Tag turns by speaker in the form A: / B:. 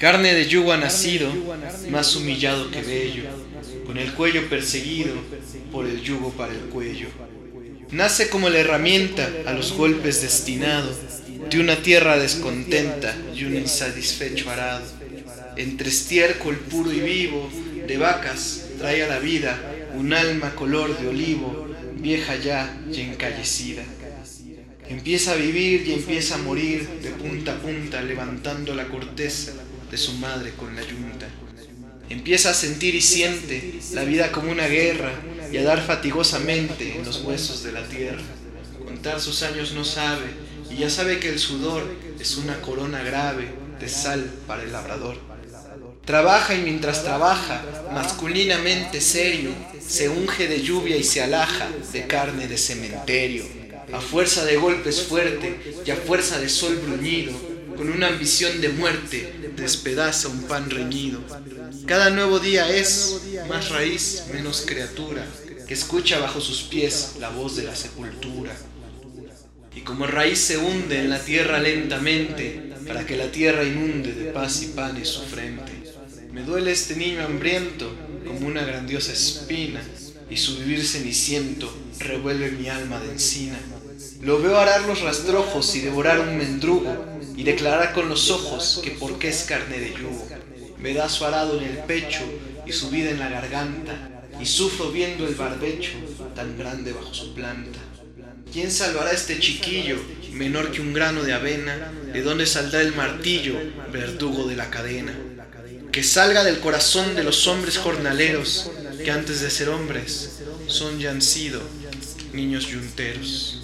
A: Carne de yugo ha nacido, más humillado que bello, con el cuello perseguido por el yugo para el cuello. Nace como la herramienta a los golpes destinado de una tierra descontenta y un insatisfecho arado. Entre estiércol puro y vivo de vacas trae a la vida un alma color de olivo, vieja ya y encallecida. Empieza a vivir y empieza a morir de punta a punta levantando la corteza de su madre con la yunta. Empieza a sentir y siente la vida como una guerra y a dar fatigosamente en los huesos de la tierra. Contar sus años no sabe y ya sabe que el sudor es una corona grave de sal para el labrador. Trabaja y mientras trabaja, masculinamente serio, se unge de lluvia y se alaja de carne de cementerio. A fuerza de golpes fuerte y a fuerza de sol bruñido, con una ambición de muerte, despedaza un pan reñido. Cada nuevo día es más raíz, menos criatura, que escucha bajo sus pies la voz de la sepultura. Y como raíz se hunde en la tierra lentamente, para que la tierra inunde de paz y panes su frente. Me duele este niño hambriento como una grandiosa espina, y su vivir ceniciento revuelve mi alma de encina. Lo veo arar los rastrojos y devorar un mendrugo, y declarar con los ojos que porque es carne de yugo. Me da su arado en el pecho y su vida en la garganta, y sufro viendo el barbecho tan grande bajo su planta. ¿Quién salvará a este chiquillo, menor que un grano de avena? ¿De dónde saldrá el martillo, verdugo de la cadena? Que salga del corazón de los hombres jornaleros, que antes de ser hombres son ya han sido niños yunteros.